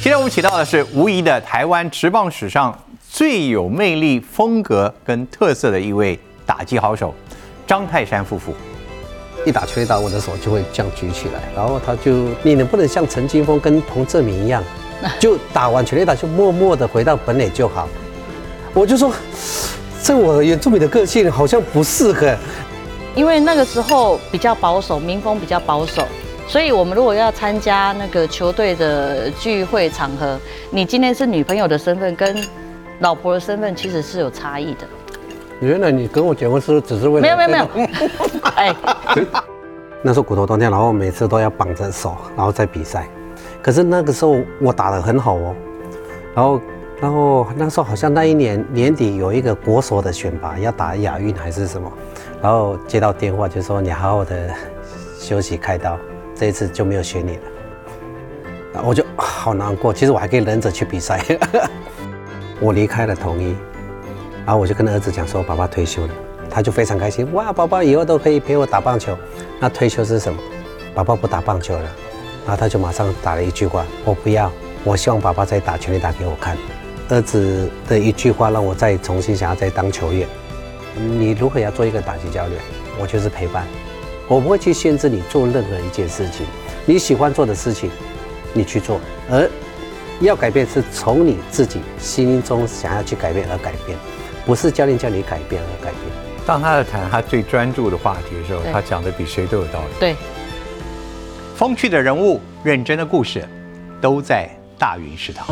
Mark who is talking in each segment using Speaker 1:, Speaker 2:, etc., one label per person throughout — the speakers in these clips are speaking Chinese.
Speaker 1: 今天我们请到的是无疑的台湾职棒史上最有魅力、风格跟特色的一位打击好手张泰山夫妇。
Speaker 2: 一打全垒打，我的手就会这样举起来，然后他就，你能不能像陈金峰跟彭正明一样，就打完全垒打就默默的回到本垒就好？我就说，这我原住民的个性好像不适合，
Speaker 3: 因为那个时候比较保守，民风比较保守，所以我们如果要参加那个球队的聚会场合，你今天是女朋友的身份跟老婆的身份其实是有差异的。
Speaker 2: 原来你跟我结婚是只是为了
Speaker 3: 没有没有没有，哎，
Speaker 2: 那时候骨头断掉，然后每次都要绑着手，然后再比赛。可是那个时候我打得很好哦，然后然后那时候好像那一年年底有一个国手的选拔要打亚运还是什么，然后接到电话就说你好好的休息开刀，这一次就没有选你了。我就好难过，其实我还可以忍着去比赛。我离开了统一。然后我就跟儿子讲说，爸爸退休了，他就非常开心。哇，宝宝以后都可以陪我打棒球。那退休是什么？爸爸不打棒球了。然后他就马上打了一句话：我不要，我希望爸爸再打全力打给我看。儿子的一句话让我再重新想要再当球员。你如何要做一个打击教练？我就是陪伴，我不会去限制你做任何一件事情。你喜欢做的事情，你去做。而要改变是从你自己心中想要去改变而改变。不是教练叫你改变而改变。
Speaker 1: 当他在谈他最专注的话题的时候，他讲的比谁都有道理。
Speaker 3: 对，
Speaker 1: 风趣的人物，认真的故事，都在大云食堂。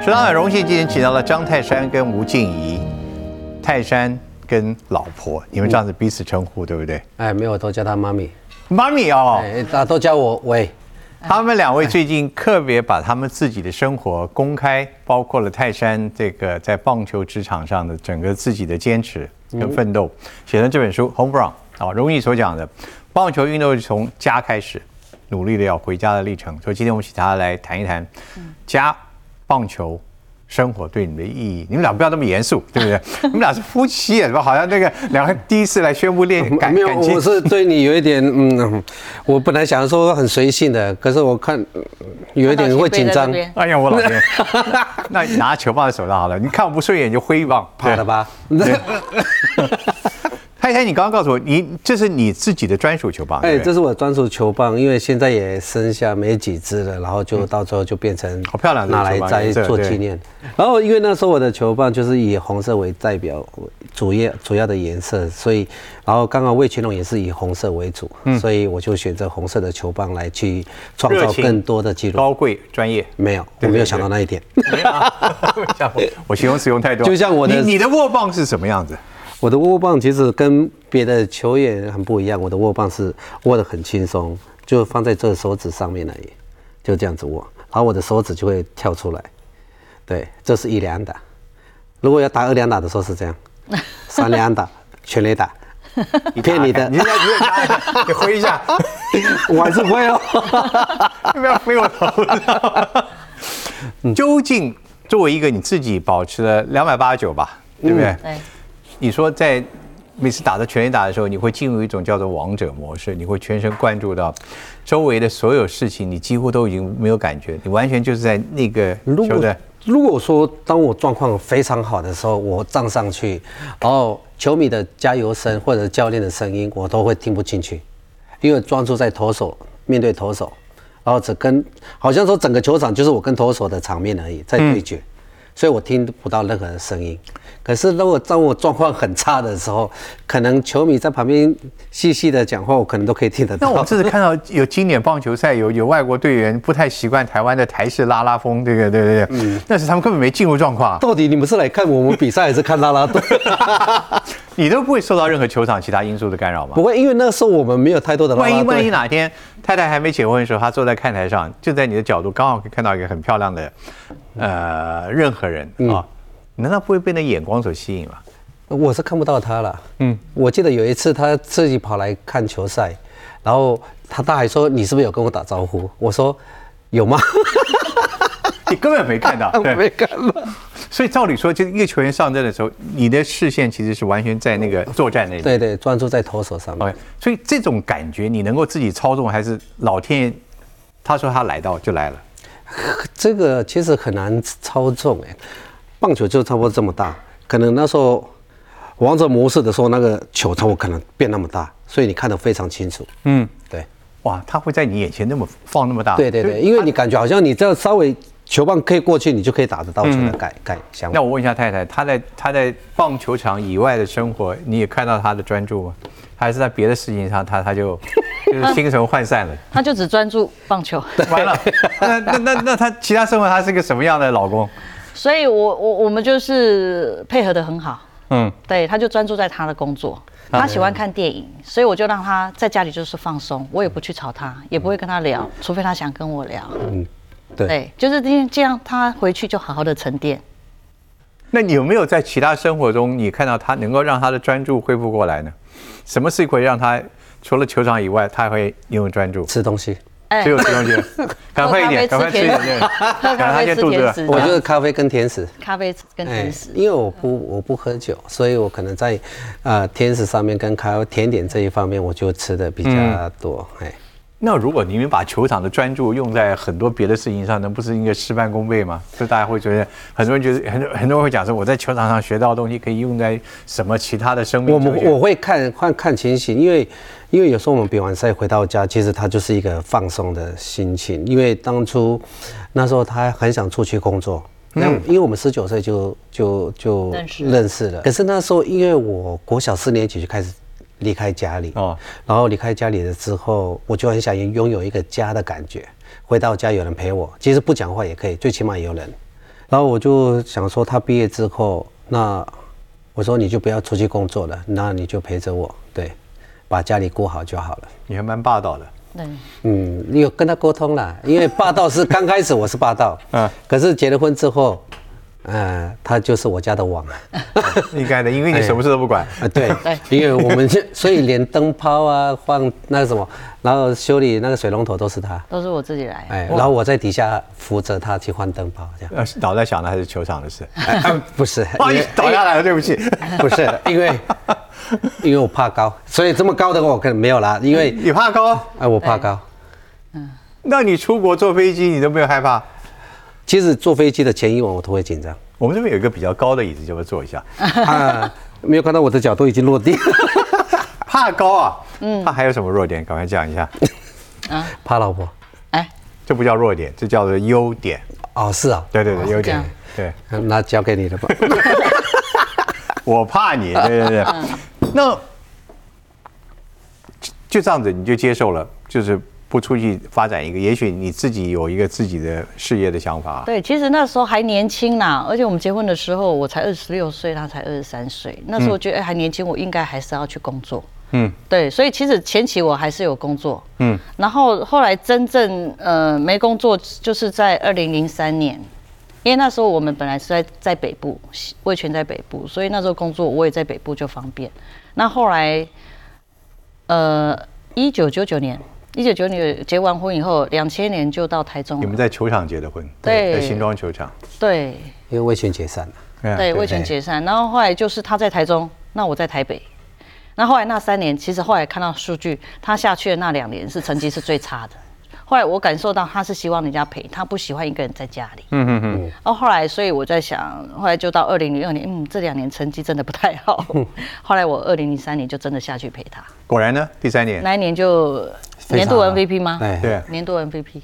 Speaker 1: 食堂很荣幸今天请到了张泰山跟吴静怡，泰山跟老婆，你们这样子彼此称呼，对不对？
Speaker 2: 哎，没有，都叫她妈咪。
Speaker 1: 妈咪哦，
Speaker 2: 哎，大家都叫我喂。
Speaker 1: 他们两位最近特别把他们自己的生活公开，包括了泰山这个在棒球职场上的整个自己的坚持跟奋斗，写成这本书《Home Run》啊，容易所讲的棒球运动是从家开始，努力的要回家的历程。所以今天我们请他来谈一谈家棒球。生活对你的意义，你们俩不要那么严肃，对不对？你们俩是夫妻，是吧？好像那个两个第一次来宣布恋 感感情，
Speaker 2: 我是对你有一点，嗯，我本来想说很随性的，可是我看有一点会紧张。
Speaker 1: 哎呀，我老天，那你拿球放在手上好了，你看我不顺眼就挥一棒，
Speaker 2: 怕了吧？
Speaker 1: 太太，你刚刚告诉我，你这是你自己的专属球棒。哎，
Speaker 2: 这是我专属球棒，因为现在也剩下没几支了，然后就到最后就变成
Speaker 1: 好漂亮，
Speaker 2: 拿来再做纪念。然后因为那时候我的球棒就是以红色为代表，主要主要的颜色，所以然后刚刚魏群龙也是以红色为主，所以我就选择红色的球棒来去创造更多的记录。
Speaker 1: 高贵专业，
Speaker 2: 没有，我没有想到那一点。
Speaker 1: 我形容词用太多，
Speaker 2: 就像我的，
Speaker 1: 你的握棒是什么样子？
Speaker 2: 我的握棒其实跟别的球员很不一样，我的握棒是握得很轻松，就放在这手指上面而已，就这样子握，然后我的手指就会跳出来。对，这是一两打。如果要打二两打的时候是这样，三两打全垒打。你骗你的，
Speaker 1: 你再你挥一下，
Speaker 2: 我还是挥哦，
Speaker 1: 不要挥我头。究竟作为一个你自己保持了两百八十九吧，对不对？对。你说在每次打的全垒打的时候，你会进入一种叫做王者模式，你会全神贯注到周围的所有事情，你几乎都已经没有感觉，你完全就是在那个球的。
Speaker 2: 如果说当我状况非常好的时候，我站上去，然后球迷的加油声或者教练的声音，我都会听不进去，因为专注在投手面对投手，然后只跟好像说整个球场就是我跟投手的场面而已，在对决。所以我听不到任何的声音，可是如果当我状况很差的时候，可能球迷在旁边细细的讲话，我可能都可以听得到。
Speaker 1: 那我这次看到有经典棒球赛，有有外国队员不太习惯台湾的台式拉拉风，这个对对对，嗯，但是他们根本没进入状况。
Speaker 2: 到底你们是来看我们比赛，还是看拉拉队？
Speaker 1: 你都不会受到任何球场其他因素的干扰吗？
Speaker 2: 不会，因为那时候我们没有太多的。
Speaker 1: 万一万一哪天太太还没结婚的时候，她坐在看台上，就在你的角度刚好可以看到一个很漂亮的。呃，任何人啊，难道不会被那眼光所吸引吗？
Speaker 2: 我是看不到他了。嗯，我记得有一次他自己跑来看球赛，然后他大还说：“你是不是有跟我打招呼？”我说：“有吗？”
Speaker 1: 你根本没看到，
Speaker 2: 没看到。
Speaker 1: 所以照理说，就一个球员上阵的时候，你的视线其实是完全在那个 作战那里。
Speaker 2: 对对，专注在投手上面。
Speaker 1: 所以这种感觉，你能够自己操纵，还是老天爷他说他来到就来了，
Speaker 2: 这个其实很难操纵哎，棒球就差不多这么大，可能那时候王者模式的时候，那个球差不多可能变那么大，所以你看得非常清楚。
Speaker 1: 嗯，
Speaker 2: 对，
Speaker 1: 哇，他会在你眼前那么放那么大，
Speaker 2: 对对对，因为你感觉好像你这样稍微球棒可以过去，你就可以打得到球的概概想法。
Speaker 1: 那我问一下太太，她在她在棒球场以外的生活，你也看到她的专注吗？还是在别的事情上，她她就 就是心神涣散了？
Speaker 3: 她就只专注棒球，
Speaker 1: 完了，那那那那她其他生活她是个什么样的老公？
Speaker 3: 所以我我我们就是配合的很好。
Speaker 1: 嗯，
Speaker 3: 对，他就专注在他的工作。他喜欢看电影，所以我就让他在家里就是放松，我也不去吵他，也不会跟他聊，除非他想跟我聊。
Speaker 2: 嗯，对，
Speaker 3: 对，就是这样，这样他回去就好好的沉淀。
Speaker 1: 那你有没有在其他生活中，你看到他能够让他的专注恢复过来呢？什么事会让他除了球场以外，他会拥有专注？
Speaker 2: 吃东西，
Speaker 3: 哎
Speaker 1: 只有吃东西，赶快一点，赶快吃一点，对
Speaker 3: 喝咖
Speaker 1: 赶快
Speaker 3: 啡
Speaker 1: 先肚子饿。
Speaker 3: 吃甜食，
Speaker 2: 我就是咖啡跟甜食。
Speaker 3: 咖啡跟甜食。
Speaker 2: 因为我不我不喝酒，所以我可能在呃甜食上面跟咖啡甜点这一方面，我就吃的比较多。哎、
Speaker 1: 那如果你们把球场的专注用在很多别的事情上，那不是应该事半功倍吗？所以大家会觉得，很多人觉得很多很多人会讲说，我在球场上学到的东西可以用在什么其他的生命
Speaker 2: 我我会看看看情形，因为因为有时候我们比完赛回到家，其实他就是一个放松的心情。因为当初那时候他很想出去工作，那、因为我们十九岁就就就
Speaker 3: 认识
Speaker 2: 了。可是那时候因为我国小四年级就开始离开家里，
Speaker 1: 哦
Speaker 2: 哦，然后离开家里了之后，我就很想拥有一个家的感觉。回到家有人陪我，其实不讲话也可以，最起码有人。然后我就想说，他毕业之后，那我说你就不要出去工作了，那你就陪着我，对，把家里过好就好了。
Speaker 1: 你还蛮霸道的。
Speaker 3: 对，
Speaker 2: 嗯，你有跟他沟通了，因为霸道是刚开始我是霸道，
Speaker 1: 嗯
Speaker 2: 嗯，可是结了婚之后，呃，他就是我家的网啊，
Speaker 1: 应该的，因为你什么事都不管。
Speaker 2: 啊对
Speaker 3: 对，
Speaker 2: 因为我们就所以连灯泡啊换那个什么，然后修理那个水龙头都是他，
Speaker 3: 都是我自己来。
Speaker 2: 哎，然后我在底下扶着他去换灯泡，这样，
Speaker 1: 呃，脑袋想的还是球场的事。
Speaker 2: 哎啊不是，
Speaker 1: 不好意思，倒下来了，对不起。
Speaker 2: 不是，因为 因为我怕高，所以这么高的我可能没有啦，因为
Speaker 1: 你怕高？
Speaker 2: 哎我怕高。
Speaker 1: 嗯那你出国坐飞机，你都没有害怕？
Speaker 2: 其实坐飞机的前一晚我都会紧张
Speaker 1: 我们这边有一个比较高的椅子，就会坐一下？
Speaker 2: 啊，没有看到我的脚都已经落地，
Speaker 1: 怕高啊？嗯。怕还有什么弱点？赶快讲一下。
Speaker 2: 啊怕老婆。
Speaker 3: 哎，
Speaker 1: 这不叫弱点，这叫做优点。
Speaker 2: 哦，是啊，
Speaker 1: 对对对，优点。对，
Speaker 2: 那交给你了吧。
Speaker 1: 我怕你。对对对。那就就这样子，你就接受了，就是不出去发展一个，也许你自己有一个自己的事业的想法。
Speaker 3: 对，其实那时候还年轻呢，而且我们结婚的时候我才二十六岁，他才二十三岁。那时候觉得哎还年轻，我应该还是要去工作。
Speaker 1: 嗯，
Speaker 3: 对，所以其实前期我还是有工作。
Speaker 1: 嗯，
Speaker 3: 然后后来真正呃没工作，就是在二零零三年，因为那时候我们本来是在在北部，魏全在北部，所以那时候工作我也在北部就方便。那后来，呃，一九九九年，一九九九年结完婚以后，两千年就到台中了。
Speaker 1: 你们在球场结的婚，
Speaker 3: 对
Speaker 1: 在新庄球场。
Speaker 3: 对
Speaker 2: 因为魏全解散了，
Speaker 1: 嗯
Speaker 3: 对，味全解散，然后后来就是他在台中，那我在台北。那后来那三年，其实后来看到数据，他下去的那两年是成绩是最差的。后来我感受到他是希望人家陪，他不喜欢一个人在家里。
Speaker 1: 嗯嗯嗯。
Speaker 3: 然后后来，所以我在想，后来就到二零零二年，嗯，这两年成绩真的不太好。后来我二零零三年就真的下去陪他，
Speaker 1: 果然呢，第三年。
Speaker 3: 那一年就年度 MVP 吗？
Speaker 2: 哎，
Speaker 1: 对，
Speaker 3: 年度 MVP。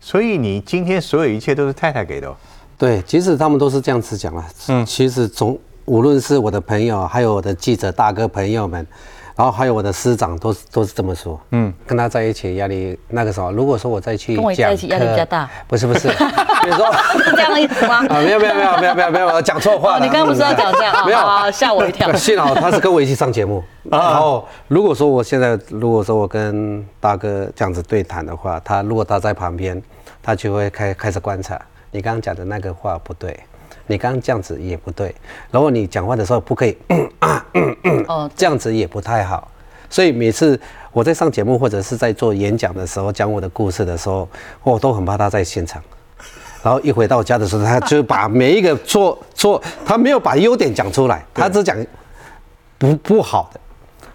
Speaker 1: 所以你今天所有一切都是太太给的哦。
Speaker 2: 对，其实他们都是这样子讲了。嗯，其实从无论是我的朋友，还有我的记者大哥朋友们，然后还有我的师长，都是都是这么说。嗯，跟他在一起压力那个时候，如果说我再去
Speaker 3: 跟我在一起压力比较大，
Speaker 2: 不是不是，比如说
Speaker 3: 是这样的意思吗？
Speaker 2: 啊，没有没有没有没有没有没有，我讲错话
Speaker 3: 哦，
Speaker 2: 了。
Speaker 3: 你刚刚不是要讲这样啊？
Speaker 2: 没有
Speaker 3: 好好吓我一跳。
Speaker 2: 幸好他是跟我一起上节目。然后如果说我现在如果说我跟大哥这样子对谈的话，他如果他在旁边，他就会开开始观察你刚刚讲的那个话不对，你刚刚这样子也不对，然后你讲话的时候不可以
Speaker 3: 哦，
Speaker 2: 这样子也不太好。所以每次我在上节目或者是在做演讲的时候，讲我的故事的时候，我都很怕他在现场。然后一回到家的时候，他就把每一个错错，他没有把优点讲出来，他只讲不不好的，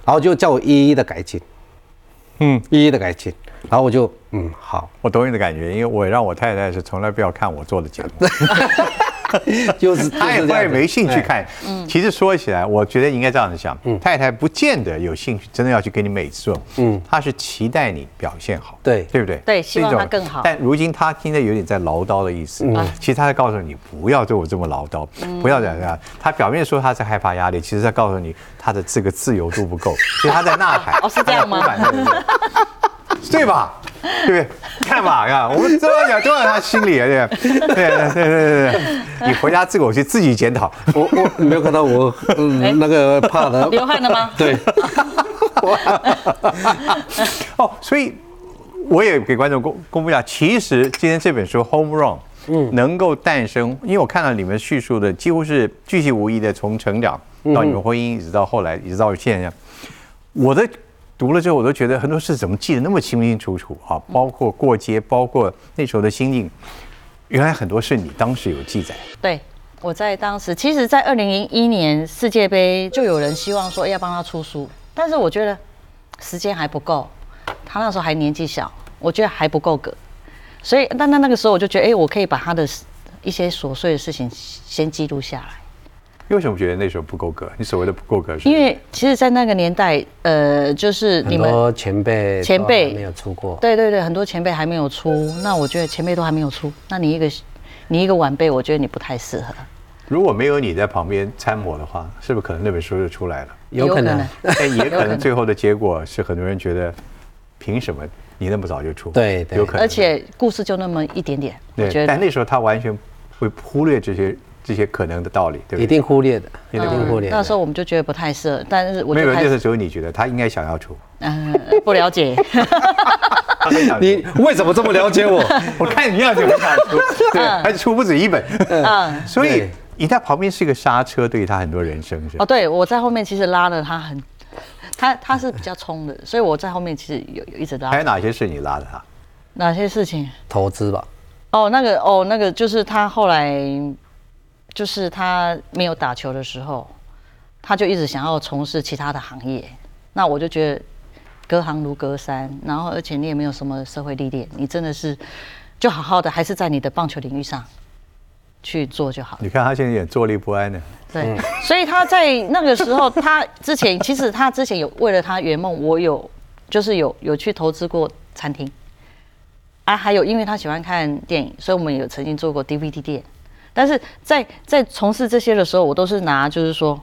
Speaker 2: 然后就叫我一一的改进，
Speaker 1: 嗯，
Speaker 2: 一一的改进。然后我就嗯好，
Speaker 1: 我懂你的感觉，因为我让我太太是从来不要看我做的节目，
Speaker 2: 就是
Speaker 1: 她也
Speaker 2: 就是这样子。
Speaker 1: 会没兴趣看。嗯。其实说起来，我觉得应该这样子想，太太不见得有兴趣，真的要去给你每次做，嗯，她是期待你表现好，
Speaker 2: 对。
Speaker 1: 对不对？
Speaker 3: 对希望
Speaker 1: 是一种
Speaker 3: 她更好。
Speaker 1: 但如今她听着有点在唠叨的意思，其实她在告诉你不要对我这么唠叨，不要这样这样。她表面说她在害怕压力，其实在告诉你她的这个自由度不够，其实她在呐喊。
Speaker 3: 哦是这样吗
Speaker 1: 对吧？对不对？看吧，看我们都要讲，都在他心里，对不对？对对对对对对，你回家自我去自己检讨。
Speaker 2: 我我你没有看到我嗯那个怕的
Speaker 3: 流汗了吗？
Speaker 2: 对，
Speaker 1: 哦，所以我也给观众公公布一下，其实今天这本书《Home Run》嗯能够诞生，因为我看到你们叙述的几乎是巨细无遗的，从成长到你们婚姻，一直到后来，一直到现在，我的。读了之后，我都觉得很多事怎么记得那么清清楚楚啊！包括过街，包括那时候的心境，原来很多事你当时有记载。
Speaker 3: 对，我在当时，其实，在二零零一年世界杯就有人希望说要帮他出书，但是我觉得时间还不够，他那时候还年纪小，我觉得还不够格，所以，但那那个时候我就觉得，哎，我可以把他的一些琐碎的事情先记录下来。
Speaker 1: 为什么觉得那时候不够格？你所谓的不够格是？
Speaker 3: 因为其实，在那个年代，呃，就是你们
Speaker 2: 很多前辈
Speaker 3: 前辈
Speaker 2: 没有出过，
Speaker 3: 对对对，很多前辈还没有出，那我觉得前辈都还没有出，那你一个你一个晚辈，我觉得你不太适合。
Speaker 1: 如果没有你在旁边参谋的话，是不是可能那本书就出来了？
Speaker 2: 有可能
Speaker 1: 也可
Speaker 3: 能
Speaker 1: 能最后的结果是很多人觉得，凭什么你那么早就出？
Speaker 2: 对对
Speaker 1: 有可能。
Speaker 3: 而且故事就那么一点点，我觉
Speaker 1: 对，
Speaker 3: 得
Speaker 1: 但那时候他完全会忽略这些这些可能的道理，对不
Speaker 2: 一？定忽略的，一
Speaker 1: 一定
Speaker 2: 定忽略的。
Speaker 3: 那时候我们就觉得不太适合，但是我
Speaker 1: 没有，
Speaker 3: 就开始
Speaker 1: 那时候只有你觉得他应该想要出，
Speaker 3: 嗯、不了解，
Speaker 2: 你为什么这么了解我？
Speaker 1: 我看你样子很想出，对，而且出不止一本，
Speaker 3: 嗯，
Speaker 1: 所以你在旁边是一个刹车，对于他很多人生是
Speaker 3: 哦，对我在后面其实拉了他很，他他是比较冲的，所以我在后面其实有有一直拉。
Speaker 1: 还有哪些是你拉的他？
Speaker 3: 哪些事情？
Speaker 2: 投资吧，
Speaker 3: 哦，那个哦，那个就是他后来，就是他没有打球的时候，他就一直想要从事其他的行业。那我就觉得隔行如隔山，然后而且你也没有什么社会历练，你真的是就好好的还是在你的棒球领域上去做就好了。
Speaker 1: 你看他现在也坐立不安呢，
Speaker 3: 对，所以他在那个时候，他之前其实他之前有为了他圆梦，我有就是有有去投资过餐厅，啊，还有因为他喜欢看电影，所以我们有曾经做过 DVD 店。但是在在从事这些的时候，我都是拿就是说，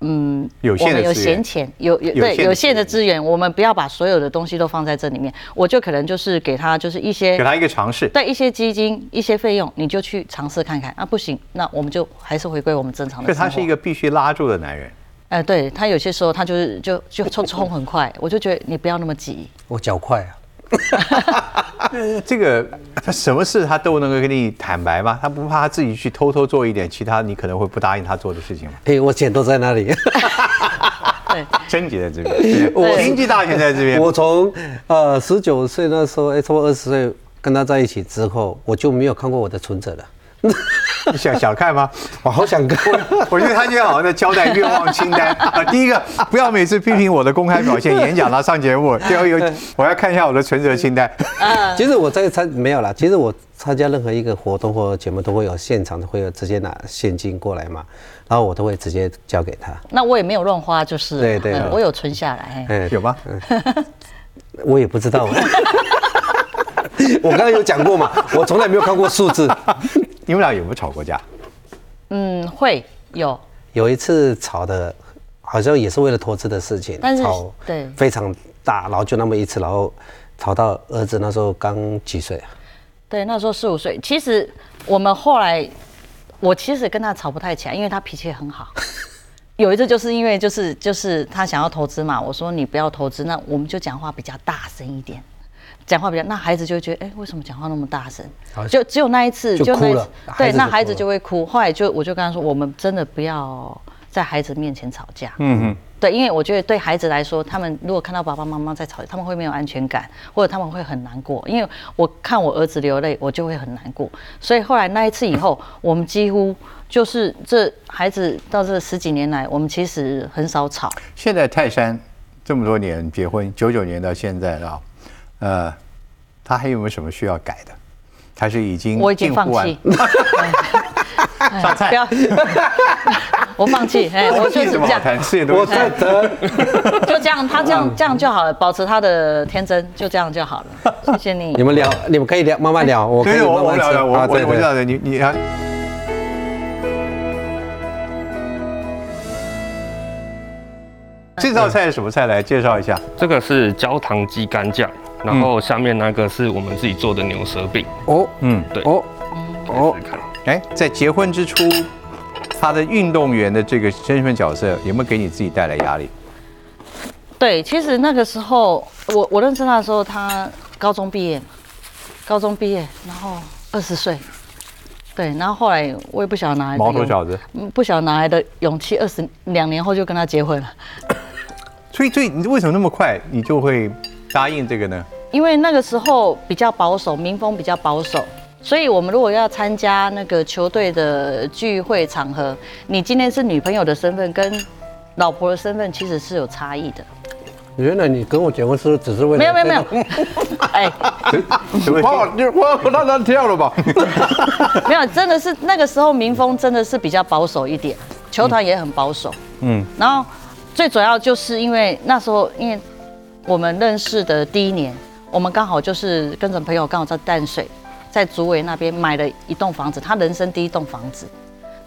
Speaker 3: 嗯，
Speaker 1: 有限的
Speaker 3: 我们有闲钱，有有对有限的
Speaker 1: 资
Speaker 3: 资源，我们不要把所有的东西都放在这里面，我就可能就是给他就是一些
Speaker 1: 给他一个尝试。
Speaker 3: 对一些基金、一些费用，你就去尝试看看。啊，不行，那我们就还是回归我们正常的生活。
Speaker 1: 所以他是一个必须拉住的男人。
Speaker 3: 呃，对他有些时候他就是就就冲冲很快，我就觉得你不要那么急。
Speaker 2: 我脚快啊，
Speaker 1: 呃 这个他什么事他都能够跟你坦白吗？他不怕他自己去偷偷做一点其他你可能会不答应他做的事情吗？
Speaker 2: 哎，我钱都在那里。
Speaker 3: 对，
Speaker 1: 贞洁在这边，我经济大权在这边。
Speaker 2: 我从呃十九岁那时候，哎，差不多二十岁跟他在一起之后，我就没有看过我的存折了。
Speaker 1: 你想想看吗？
Speaker 2: 我好想看。
Speaker 1: 我觉得他今天好像在交代愿望清单啊。第一个，不要每次批评我的公开表现、演讲啦、上节目。第二个，我要看一下我的存折清单。
Speaker 2: 其实我在参没有啦，其实我参加任何一个活动或节目都会有现场会有直接拿现金过来嘛，然后我都会直接交给他。
Speaker 3: 那我也没有乱花，就是
Speaker 2: 对对
Speaker 3: 嗯我有存下来。嘿
Speaker 2: 哎，
Speaker 1: 有吗？
Speaker 2: 我也不知道。我刚刚有讲过嘛，我从来没有看过数字。
Speaker 1: 你们俩有没有吵过架？
Speaker 3: 嗯，会有，
Speaker 2: 有一次吵的，好像也是为了投资的事情，
Speaker 3: 但是
Speaker 2: 吵
Speaker 3: 对
Speaker 2: 非常大，然后就那么一次，然后吵到儿子那时候刚几岁啊？
Speaker 3: 对，那时候四五岁。其实我们后来，我其实跟他吵不太起来，因为他脾气很好。有一次就是因为就是就是他想要投资嘛，我说你不要投资，那我们就讲话比较大声一点，讲话比较，那孩子就会觉得，哎、为什么讲话那么大声？就只有那一次，
Speaker 2: 就
Speaker 3: 那一次
Speaker 2: 哭了
Speaker 3: 对，那孩子就会哭。后来就我就跟他说，我们真的不要在孩子面前吵架。
Speaker 1: 嗯哼，
Speaker 3: 对，因为我觉得对孩子来说，他们如果看到爸爸妈妈在吵架，他们会没有安全感，或者他们会很难过。因为我看我儿子流泪，我就会很难过。所以后来那一次以后，我们几乎就是这孩子到这十几年来，我们其实很少吵。
Speaker 1: 现在泰山这么多年结婚，九九年到现在啊，呃，他还有没有什么需要改的？还是已经
Speaker 3: 我已经放弃。
Speaker 1: 上菜
Speaker 3: 不要，我放弃，哎，我就是这样，
Speaker 1: 谈事业都
Speaker 2: 我在等。
Speaker 3: 就这样，他这样这样就好了，保持他的天真，就这样就好了。谢谢你
Speaker 2: 你。们聊，你们可以聊，慢慢聊，我可
Speaker 1: 可以，
Speaker 2: 慢慢吃
Speaker 1: 我聊聊，我我我知道的，你你啊。这道菜是什么菜？来介绍一下。
Speaker 4: 这个是焦糖鸡肝酱，然后下面那个是我们自己做的牛舌饼，
Speaker 2: 哦
Speaker 1: 嗯，
Speaker 4: 对，
Speaker 2: 哦哦。
Speaker 1: 哎，在结婚之初，他的运动员的这个身份角色有没有给你自己带来压力？
Speaker 3: 对，其实那个时候我我认识他的时候，他高中毕业，高中毕业，然后二十岁，对，然后后来我也不晓得哪来的
Speaker 1: 毛头小子。
Speaker 3: 嗯不晓得哪来的勇气，二十两年后就跟他结婚了。
Speaker 1: 所以，所以你为什么那么快你就会答应这个呢？
Speaker 3: 因为那个时候比较保守，民风比较保守，所以我们如果要参加那个球队的聚会场合，你今天是女朋友的身份跟老婆的身份其实是有差异的。
Speaker 2: 原来你跟我结婚是只是为了
Speaker 3: 没有没有没有哎，
Speaker 1: 什么
Speaker 2: 哇，你哇，让他跳了吧？
Speaker 3: 没有，真的是那个时候民风真的是比较保守一点，球团也很保守。
Speaker 1: 嗯，
Speaker 3: 然后最主要就是因为那时候，因为我们认识的第一年，我们刚好就是跟着朋友刚好在淡水，在竹围那边买了一栋房子，他人生第一栋房子。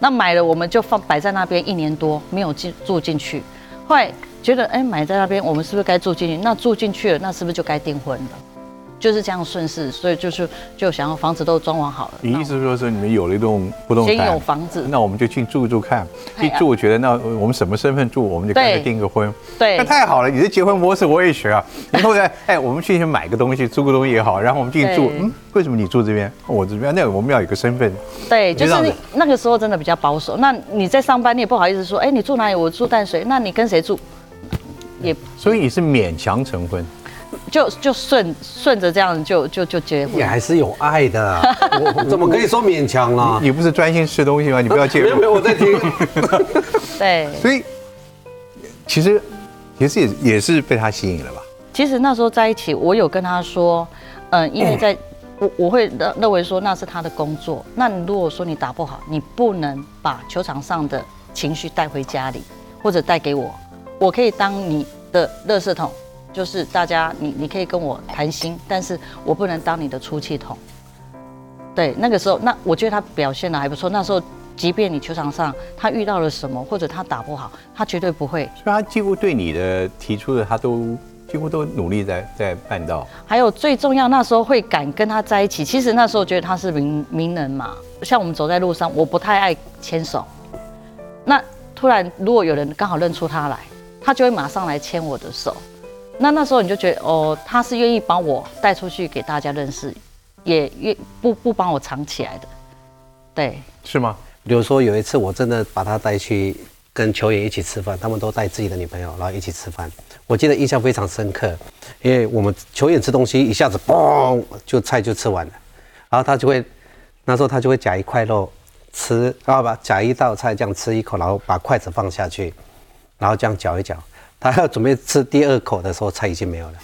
Speaker 3: 那买了我们就放摆在那边一年多，没有进住进去。后来觉得，哎，买在那边，我们是不是该住进去？那住进去了，那是不是就该订婚了？就是这样顺势，所以就是就想要房子都装潢好了。
Speaker 1: 你意思是说是你们有了一栋不动
Speaker 3: 先
Speaker 1: 产，
Speaker 3: 有房子
Speaker 1: 那我们就去住住看。一住觉得那我们什么身份住，我们就干脆
Speaker 3: 对
Speaker 1: 订个婚。
Speaker 3: 对
Speaker 1: 那太好了，你的结婚模式我也学啊。然后呢，哎，我们去先买个东西，租个东西也好，然后我们进去住。嗯，为什么你住这边，我这边？那我们要有个身份。
Speaker 3: 对，就是那个时候真的比较保守。那你在上班，你也不好意思说，哎，你住哪里？我住淡水。那你跟谁住？也
Speaker 1: 所以你是勉强成婚。
Speaker 3: 就就顺顺着这样就就就结婚
Speaker 2: 也。还是有爱的，我我怎么可以说勉强呢？
Speaker 1: 你不是专心吃东西吗？你不要介
Speaker 2: 没有没有，我在听。
Speaker 3: 对，
Speaker 1: 所以其实其实也也是被他吸引了吧？
Speaker 3: 其实那时候在一起，我有跟他说，嗯，因为在我我会认认为说那是他的工作。那你如果说你打不好，你不能把球场上的情绪带回家里，或者带给我。我可以当你的垃圾桶，就是大家你你可以跟我谈心，但是我不能当你的出气筒。对，那个时候，那我觉得他表现的还不错。那时候，即便你球场上他遇到了什么，或者他打不好，他绝对不会
Speaker 1: 所以他几乎对你的提出的，他都几乎都努力在在办到。
Speaker 3: 还有最重要，那时候会敢跟他在一起。其实那时候觉得他是名名人嘛，像我们走在路上，我不太爱牵手。那突然如果有人刚好认出他来，他就会马上来牵我的手。那那时候你就觉得哦，他是愿意把我带出去给大家认识，也愿不不帮我藏起来的。对，
Speaker 1: 是吗？
Speaker 2: 比如说有一次，我真的把他带去跟球员一起吃饭，他们都带自己的女朋友，然后一起吃饭。我记得印象非常深刻，因为我们球员吃东西一下子嘣就菜就吃完了，然后他就会那时候他就会夹一块肉吃，然后把夹一道菜这样吃一口，然后把筷子放下去，然后这样搅一搅。他要准备吃第二口的时候，菜已经没有了。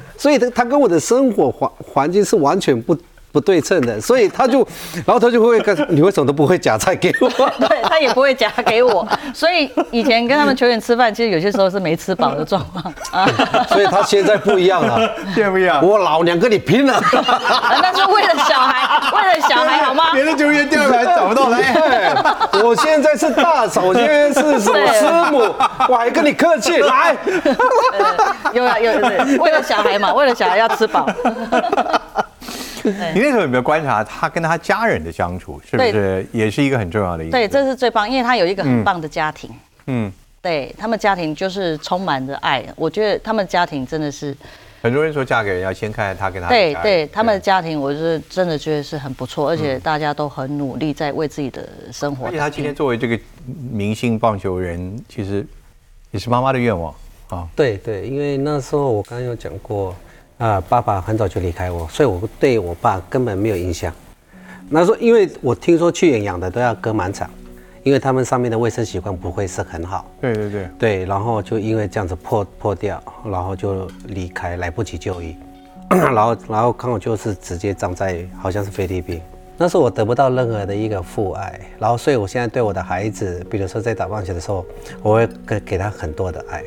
Speaker 2: 所以他他跟我的生活环环境是完全不不对称的，所以他就，然后他就会跟你为什么都不会夹菜给我？
Speaker 3: 对他也不会夹给我，所以以前跟他们球员吃饭，其实有些时候是没吃饱的状况啊。
Speaker 2: 所以他现在不一样了，
Speaker 1: 现在不一样。
Speaker 2: 我老娘跟你拼了！
Speaker 3: 那是为了小孩，为了小孩好吗？
Speaker 1: 别的球员掉下来找不到来。
Speaker 2: 对，我现在是大嫂，我现在是什师母，我还跟你客气，来，
Speaker 3: 呃有啊有有，为了小孩嘛，为了小孩要吃饱。
Speaker 1: 你那时候有没有观察他跟他家人的相处，是不是也是一个很重要的一个？
Speaker 3: 对，这是最棒，因为他有一个很棒的家庭。
Speaker 1: 嗯，
Speaker 3: 对他们家庭就是充满着爱，我觉得他们家庭真的是，
Speaker 1: 很多人说嫁给人要先看他跟他
Speaker 3: 对对，他们的家庭，我是真的觉得是很不错，而且大家都很努力在为自己的生活。
Speaker 1: 而且他今天作为这个明星棒球人，其实也是妈妈的愿望啊。
Speaker 2: 对对，因为那时候我刚刚有讲过，啊、爸爸很早就离开我，所以我对我爸根本没有印象。那时候，因为我听说去远洋的都要割满场，因为他们上面的卫生习惯不会是很好。
Speaker 1: 对对对，
Speaker 2: 对，然后就因为这样子破破掉，然后就离开，来不及就医。然后然后刚好就是直接葬在好像是菲律宾。那时候我得不到任何的一个父爱，然后所以我现在对我的孩子，比如说在打棒球的时候，我会给给他很多的爱。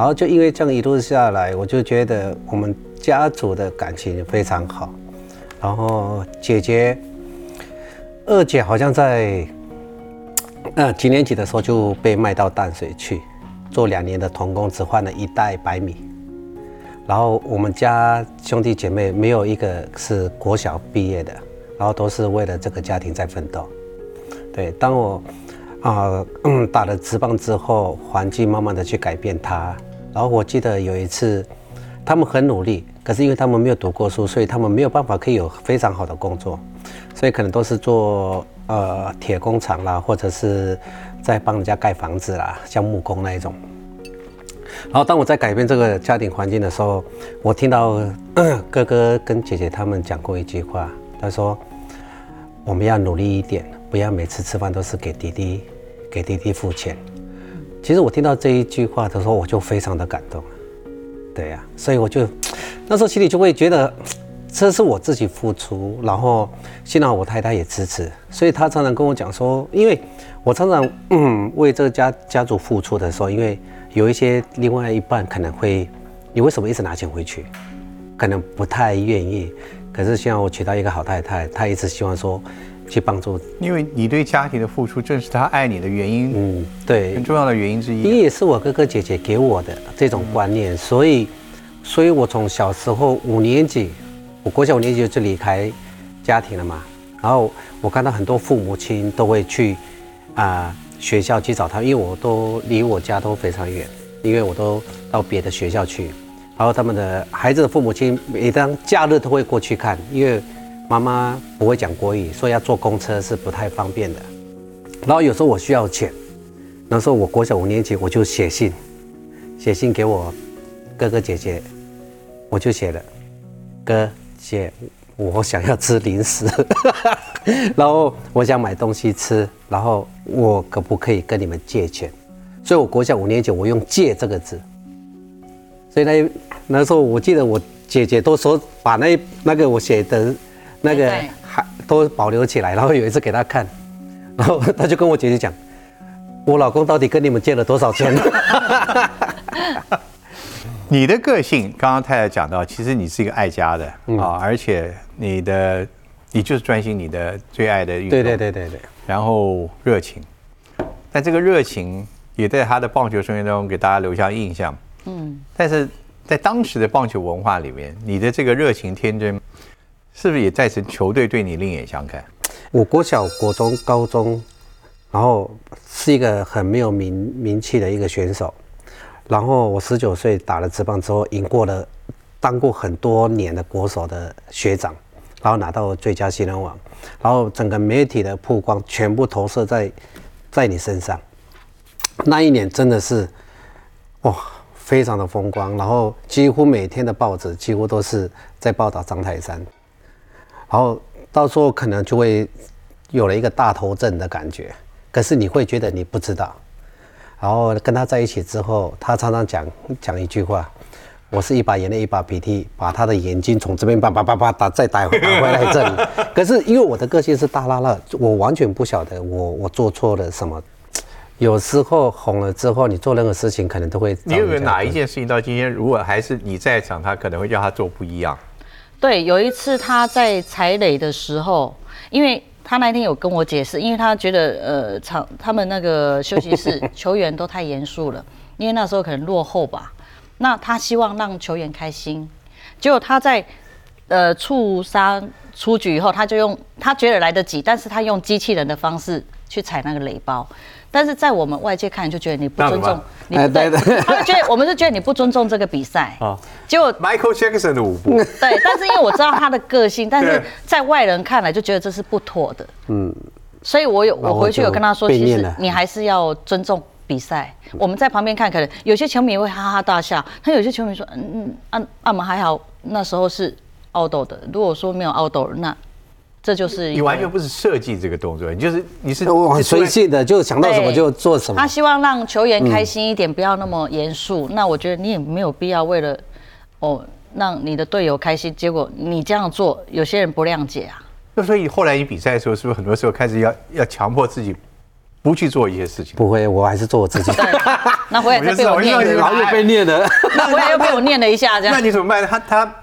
Speaker 2: 然后就因为这样一路下来，我就觉得我们家族的感情非常好。然后姐姐、二姐好像在呃几年级的时候就被卖到淡水去做两年的童工，只换了一袋白米。然后我们家兄弟姐妹没有一个是国小毕业的，然后都是为了这个家庭在奋斗。对，当我啊嗯打了职棒之后，环境慢慢的去改变它。然后我记得有一次，他们很努力，可是因为他们没有读过书，所以他们没有办法可以有非常好的工作，所以可能都是做呃铁工厂啦，或者是在帮人家盖房子啦，像木工那一种。然后当我在改变这个家庭环境的时候，我听到 哥哥跟姐姐他们讲过一句话，他说：“我们要努力一点，不要每次吃饭都是给弟弟给弟弟付钱。”其实我听到这一句话的时候，我就非常的感动。对呀，所以我就那时候心里就会觉得，这是我自己付出，然后幸好我太太也支持，所以她常常跟我讲说，因为我常常嗯 为这个家家族付出的时候，因为有一些另外一半可能会，你为什么一直拿钱回去？可能不太愿意。可是现在我娶到一个好太太，她一直希望说。去帮助，
Speaker 1: 因为你对家庭的付出，正是他爱你的原因。嗯，
Speaker 2: 对，
Speaker 1: 很重要的原因之一。
Speaker 2: 因为也是我哥哥姐姐给我的这种观念，所以，所以我从小时候五年级，我国小五年级就离开家庭了嘛。然后我看到很多父母亲都会去啊学校去找他，因为我都离我家都非常远，因为我都到别的学校去。然后他们的孩子的父母亲每当假日都会过去看，因为。妈妈不会讲国语，所以要坐公车是不太方便的。然后有时候我需要钱，那时候我国小五年级，我就写信，写信给我哥哥姐姐，我就写了，哥姐，我想要吃零食，然后我想买东西吃，然后我可不可以跟你们借钱？所以我国小五年级，我用借这个字。所以那那时候我记得我姐姐都说把那那个我写的。那个还都保留起来，然后有一次给他看，然后他就跟我姐姐讲，我老公到底跟你们借了多少钱？
Speaker 1: 你的个性，刚刚太太讲到，其实你是一个爱家的啊，而且你的你就是专心你的最爱的运动，
Speaker 2: 对对对对对，
Speaker 1: 然后热情，但这个热情也在他的棒球生涯中给大家留下印象，嗯，但是在当时的棒球文化里面，你的这个热情天真。是不是也在成球队对你另眼相看？
Speaker 2: 我国小、国中、高中，然后是一个很没有名名气的一个选手。然后我十九岁打了职棒之后，赢过了当过很多年的国手的学长，然后拿到最佳新人王。然后整个媒体的曝光全部投射在在你身上。那一年真的是哇，非常的风光。然后几乎每天的报纸几乎都是在报道张泰山。然后到时候可能就会有了一个大头症的感觉，可是你会觉得你不知道。然后跟他在一起之后，他常常讲讲一句话：“我是一把眼泪一把鼻涕，把他的眼睛从这边叭叭叭叭打再打打回来这里。”可是因为我的个性是大拉拉，我完全不晓得我我做错了什么。有时候红了之后，你做任何事情可能都会。
Speaker 1: 你有没有哪一件事情到今天，如果还是你在场，他可能会叫他做不一样？
Speaker 3: 对，有一次他在踩垒的时候，因为他那天有跟我解释，因为他觉得呃场他们那个休息室球员都太严肃了，因为那时候可能落后吧，那他希望让球员开心，结果他在呃触杀出局以后，他就用他觉得来得及，但是他用机器人的方式去踩那个垒包。但是在我们外界看，就觉得你不尊重，你对，他们觉得我们是觉得你不尊重这个比赛啊。结果
Speaker 1: Michael Jackson 的舞步，
Speaker 3: 对，但是因为我知道他的个性，但是 在外人看来就觉得这是不妥的。嗯，所以我有我回去有跟他说，其实你还是要尊重比赛。我们在旁边看，可能有些球迷会哈哈大笑，他有些球迷说，嗯嗯，按按摩还好，那时候是奥斗的。如果说没有奥斗，那。这就是
Speaker 1: 你完全不是设计这个动作，你就是你是
Speaker 2: 很随性的，就想到什么就做什么。
Speaker 3: 他希望让球员开心一点，不要那么严肃。那我觉得你也没有必要为了哦让你的队友开心，结果你这样做，有些人不谅解啊。
Speaker 1: 那所以后来你比赛的时候，是不是很多时候开始要要强迫自己不去做一些事情？
Speaker 2: 不会，我还是做我自己。
Speaker 3: 那回来再被我念
Speaker 2: 然后又被念了。
Speaker 3: 那回来又被我念了一下，这样 那。
Speaker 1: 你怎么办？他他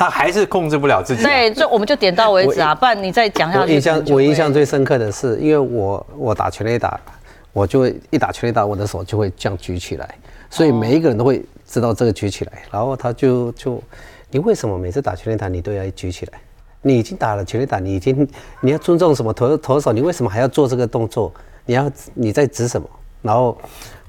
Speaker 1: 他还是控制不了自己啊。
Speaker 3: 对，就我们就点到为止啊，不然你再讲下去。
Speaker 2: 我印象我印象最深刻的是，因为我我打全垒打，我就会一打全垒打，我的手就会这样举起来，所以每一个人都会知道这个举起来，然后他就就，你为什么每次打全垒打你都要举起来？你已经打了全垒打，你已经你要尊重什么投投手，你为什么还要做这个动作？你要你在指什么？然后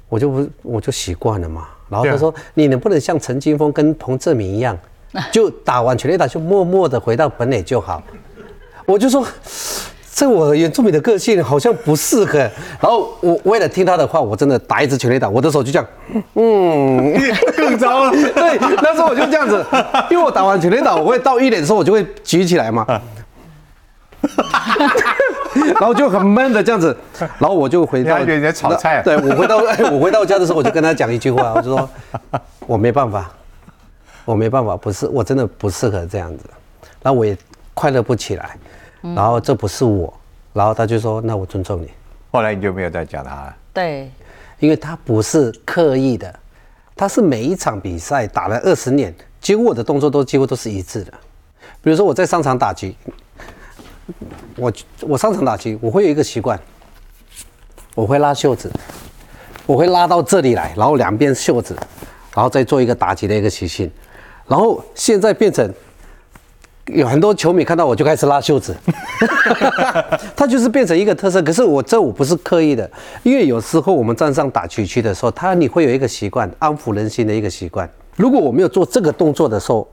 Speaker 2: 我就不我就习惯了嘛。然后他说你能不能像陈金峰跟彭志明一样，就打完全垒打就默默的回到本垒就好？我就说，这我原住民的个性好像不适合。然后我为了听他的话，我真的打一支全垒打，我的手就这样，嗯，
Speaker 1: 更糟了。
Speaker 2: 对，那时候我就这样子，因为我打完全垒打，我会到一点的时候，我就会举起来嘛，然后就很闷的这样子，然后我就回到，
Speaker 1: 炒菜啊
Speaker 2: 对我回到 我回到家的时候，我就跟他讲一句话，我就说，我没办法，我没办法，不是我真的不适合这样子，那我也快乐不起来，然后这不是我，然后他就说，那我尊重你。
Speaker 1: 后来你就没有再讲他了。
Speaker 3: 对，
Speaker 2: 因为他不是刻意的，他是每一场比赛打了二十年，几乎我的动作都几乎都是一致的。比如说我在上场打击，我我上场打击，我会有一个习惯，我会拉袖子，我会拉到这里来，然后两边袖子，然后再做一个打击的一个习性。然后现在变成有很多球迷看到我就开始拉袖子，它就是变成一个特色。可是我这我不是刻意的，因为有时候我们站上打曲区的时候，他你会有一个习惯，安抚人心的一个习惯。如果我没有做这个动作的时候，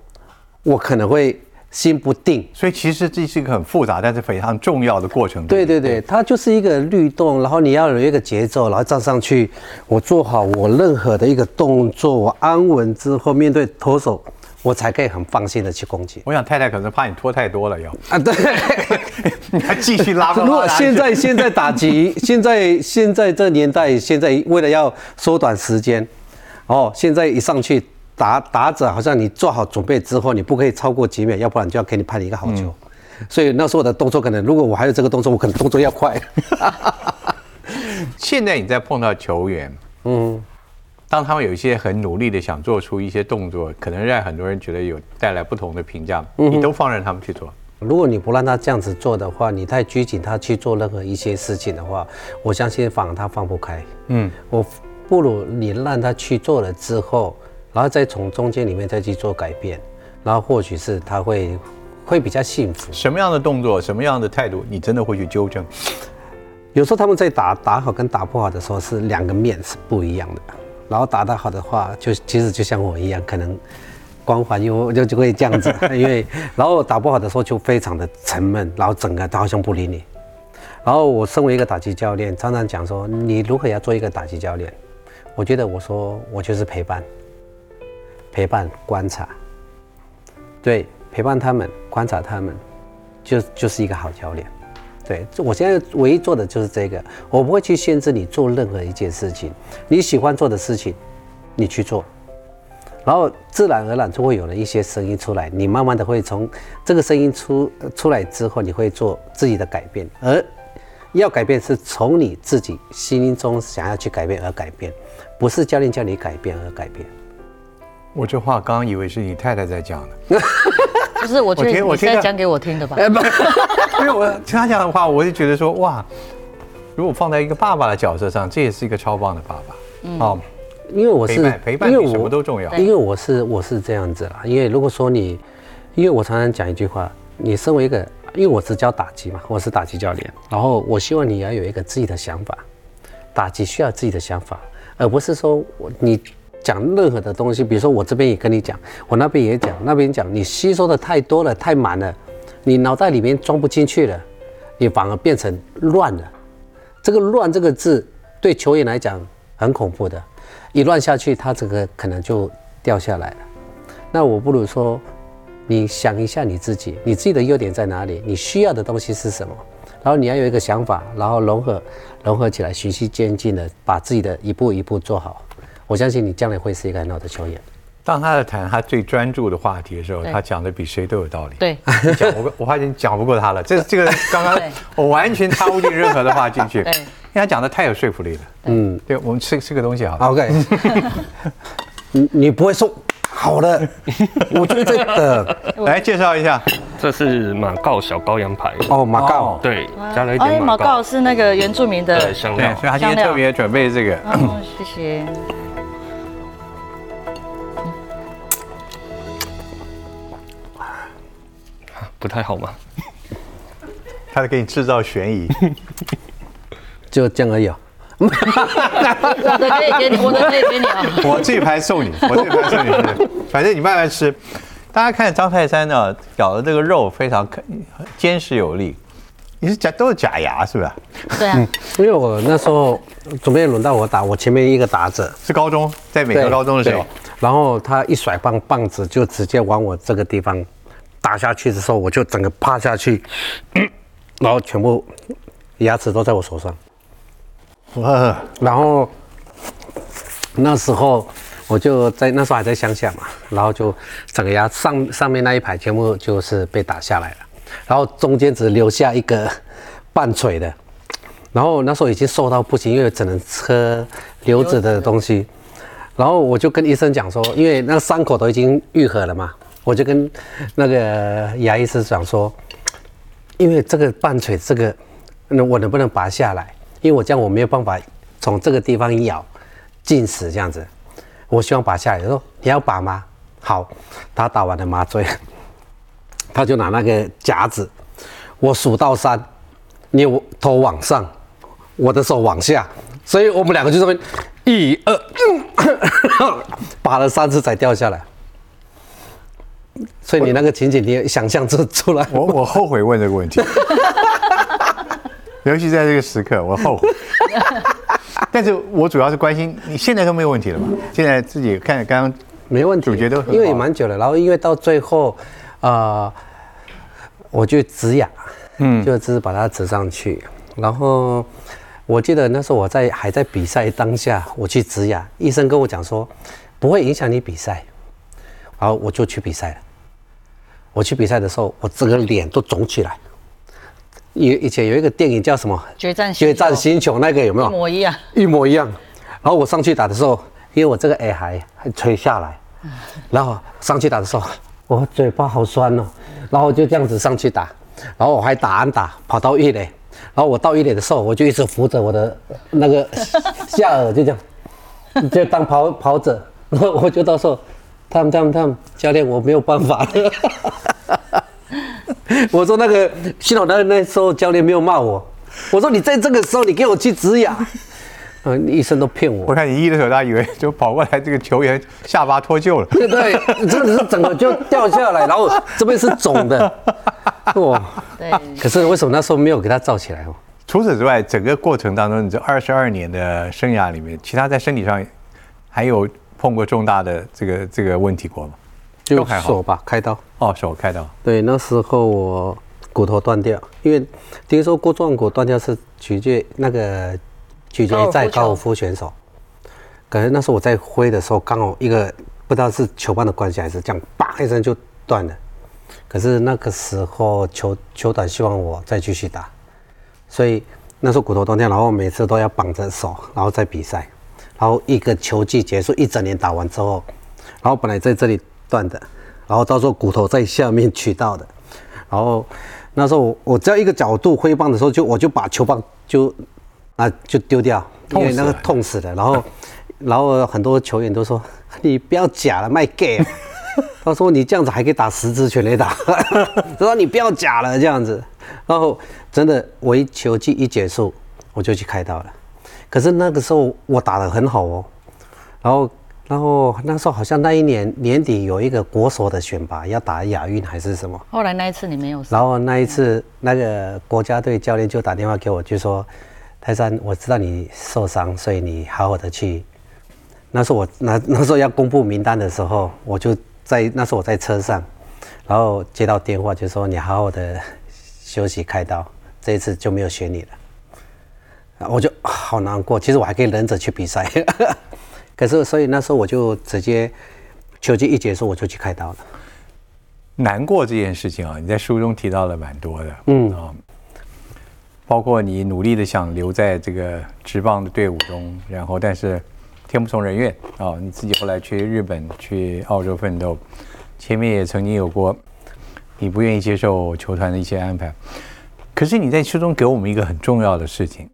Speaker 2: 我可能会心不定。
Speaker 1: 所以其实这是一个很复杂，但是非常重要的过程。
Speaker 2: 对对对，它就是一个律动，然后你要有一个节奏，然后站上去，我做好我任何的一个动作，我安稳之后面对投手，我才可以很放心的去攻击。
Speaker 1: 我想太太可能怕你拖太多了，要
Speaker 2: 啊，对。
Speaker 1: 你还继续拉。
Speaker 2: 如果现在现在打击，现在现在这年代，现在为了要缩短时间，哦，现在一上去打打者，好像你做好准备之后，你不可以超过几秒，要不然就要给你判一个好球。所以那时候的动作可能，如果我还有这个动作，我可能动作要快。
Speaker 1: 现在你在碰到球员，
Speaker 2: 嗯，
Speaker 1: 当他们有一些很努力的想做出一些动作，可能让很多人觉得有带来不同的评价，你都放任他们去做。
Speaker 2: 如果你不让他这样子做的话，你太拘谨他去做任何一些事情的话，我相信反而他放不开。
Speaker 1: 嗯，
Speaker 2: 我不如你让他去做了之后，然后再从中间里面再去做改变，然后或许是他会会比较幸福。
Speaker 1: 什么样的动作，什么样的态度，你真的会去纠正？
Speaker 2: 有时候他们在打打好跟打不好的时候是两个面是不一样的，然后打得好的话，就其实就像我一样，可能光环又就就会这样子，因为然后打不好的时候就非常的沉闷，然后整个他好像不理你。然后我身为一个打击教练，常常讲说，你如何要做一个打击教练？我觉得我说我就是陪伴，陪伴观察，对，陪伴他们，观察他们，就就是一个好教练。对，我现在唯一做的就是这个，我不会去限制你做任何一件事情，你喜欢做的事情，你去做，然后自然而然就会有了一些声音出来，你慢慢的会从这个声音出出来之后，你会做自己的改变，而要改变是从你自己心中想要去改变而改变，不是教练叫你改变而改变。
Speaker 1: 我这话刚刚以为是你太太在讲的，
Speaker 3: 不是，我觉得
Speaker 1: 听我听到
Speaker 3: 你是在讲给我听的吧？
Speaker 1: 因为我听他讲的话，我就觉得说，哇，如果放在一个爸爸的角色上，这也是一个超棒的爸爸。哦，
Speaker 2: 因为我是
Speaker 1: 陪伴陪伴
Speaker 2: 因为
Speaker 1: 什么都重要。
Speaker 2: 因为我是我是这样子啦，因为如果说你，因为我常常讲一句话，你身为一个，因为我是教打击嘛，我是打击教练，然后我希望你要有一个自己的想法，打击需要自己的想法，而不是说我你讲任何的东西，比如说我这边也跟你讲，我那边也讲，那边讲，你吸收的太多了，太满了，你脑袋里面装不进去了，你反而变成乱了。这个“乱”这个字对球员来讲很恐怖的，一乱下去，他这个可能就掉下来了。那我不如说，你想一下你自己，你自己的优点在哪里？你需要的东西是什么？然后你要有一个想法，然后融合融合起来，循序渐进的把自己的一步一步做好。我相信你将来会是一个很好的球员。
Speaker 1: 当他在谈他最专注的话题的时候，他讲的比谁都有道理。
Speaker 3: 对，
Speaker 1: 你讲我我发现你讲不过他了，这这个 刚刚
Speaker 3: 对。
Speaker 1: 我完全插不进任何的话进去，
Speaker 3: 对。
Speaker 1: 因为他讲的太有说服力了。
Speaker 2: 嗯。
Speaker 1: 对，我们吃吃个东西好了。
Speaker 2: ，OK，你你不会说好的，我觉得这个
Speaker 1: 来介绍一下，
Speaker 4: 这是马告小羔羊排，
Speaker 2: 哦，马告。
Speaker 1: 哦，
Speaker 4: 对，加了一
Speaker 3: 哎，
Speaker 4: 点马
Speaker 3: 马告
Speaker 4: 告。
Speaker 3: 是那个原住民
Speaker 4: 的香料。
Speaker 1: 所以，他今天特别准备这个。
Speaker 3: 哦，谢谢。
Speaker 4: 不太好吗？
Speaker 1: 他在给你制造悬疑。
Speaker 2: 就这样而已啊。
Speaker 3: 我的可以给你，我的可以给你啊。
Speaker 1: 我这盘送你，我这盘送你，反正你慢慢吃。大家看张泰山呢，咬的这个肉非常坚实有力。你是假都是假牙是吧？
Speaker 3: 对啊，
Speaker 2: 因为我那时候准备轮到我打，我前面一个打者，
Speaker 1: 是高中，在美国高中的时候，
Speaker 2: 然后他一甩棒，棒子就直接往我这个地方打下去的时候，我就整个趴下去，然后全部牙齿都在我手上。
Speaker 1: 哇，
Speaker 2: 然后那时候我就在那时候还在乡下嘛，然后就整个牙上上面那一排全部就是被打下来了，然后中间只留下一个半垂的，然后那时候已经瘦到不行，因为只能吃流质的东西，然后我就跟医生讲说，因为那个伤口都已经愈合了嘛，我就跟那个牙医师讲说，因为这个半垂这个，那我能不能拔下来？因为我这样我没有办法从这个地方咬进食这样子，我希望拔下来。他说你要拔吗？好，他打完了麻醉，他就拿那个夹子，我数到三，你我头往上，我的手往下，所以我们两个就这么一二，拔了三次才掉下来。所以你那个情景，你也想象出出来。
Speaker 1: 我我后悔问这个问题，尤其在这个时刻，我后悔。但是我主要是关心你现在都没有问题了吧？现在自己看刚刚
Speaker 2: 没问题，
Speaker 1: 主角都
Speaker 2: 因为也蛮久了，然后因为到最后，呃，我就止牙，嗯，就只是把它植上去，然后我记得那时候我在还在比赛当下，我去止牙，医生跟我讲说不会影响你比赛，然后我就去比赛了。我去比赛的时候，我整个脸都肿起来。以以前有一个电影叫什么
Speaker 3: 决战《
Speaker 2: 决战
Speaker 3: 星
Speaker 2: 星球》，那个有没有？
Speaker 3: 一模一样。
Speaker 2: 一模一样。然后我上去打的时候，因为我这个耳还还垂下来，然后上去打的时候，我嘴巴好酸哦，然后我就这样子上去打，然后我还打安打，跑到一垒，然后我到一垒的时候，我就一直扶着我的那个下颚，就这样，就当跑跑者，然后我就到时候，他们他们他们教练我没有办法了。我说那个幸好那那时候教练没有骂我，我说你在这个时候你给我去止痒，嗯，医生都骗我
Speaker 1: 我，看你一的时候，他以为就跑过来，这个球员下巴脱臼了。
Speaker 2: 对对，真的是整个就掉下来，然后这边是肿的，哇！
Speaker 3: 对，
Speaker 2: 可是为什么那时候没有给他罩起来哦？
Speaker 1: 除此之外，整个过程当中，你这二十二年的生涯里面，其他在身体上还有碰过重大的这个这个问题过吗？
Speaker 2: 就
Speaker 1: 还好
Speaker 2: 手吧，开刀。
Speaker 1: 哦，手开刀，
Speaker 2: 对，那时候我骨头断掉，因为听说郭壮骨断掉是取决那个取决于在高尔夫选手。可是那时候我在挥的时候，刚好一个不知道是球棒的关系还是这样，叭一声就断了。可是那个时候球球短希望我再继续打，所以那时候骨头断掉，然后每次都要绑着手，然后再比赛，然后一个球季结束一整年打完之后，然后本来在这里断的，然后到时候骨头在下面取到的，然后那时候我我只要一个角度挥棒的时候，就我就把球棒就啊就丢掉，因为那个痛死了。然后然后很多球员都说你不要假了，卖 gay。他说你这样子还可以打十支全垒打，他说你不要假了这样子。然后真的我一球季一结束，我就去开刀了。可是那个时候我打得很好哦，然后然后那时候好像那一年年底有一个国手的选拔要打亚运还是什么，
Speaker 3: 后来那一次你没有，
Speaker 2: 然后那一次那个国家队教练就打电话给我，就说泰山，我知道你受伤，所以你好好的去。那时候我那 那时候要公布名单的时候，我就在那时候我在车上，然后接到电话就说你好好的休息开刀，这一次就没有选你了。啊我就好难过，其实我还可以忍着去比赛，可是所以那时候我就直接球季一结束我就去开刀了。
Speaker 1: 难过这件事情啊，你在书中提到了蛮多的，
Speaker 2: 嗯。
Speaker 1: 啊，包括你努力的想留在这个职棒的队伍中，然后但是天不从人愿。啊，你自己后来去日本、去澳洲奋斗，前面也曾经有过你不愿意接受球团的一些安排，可是你在书中给我们一个很重要的事情，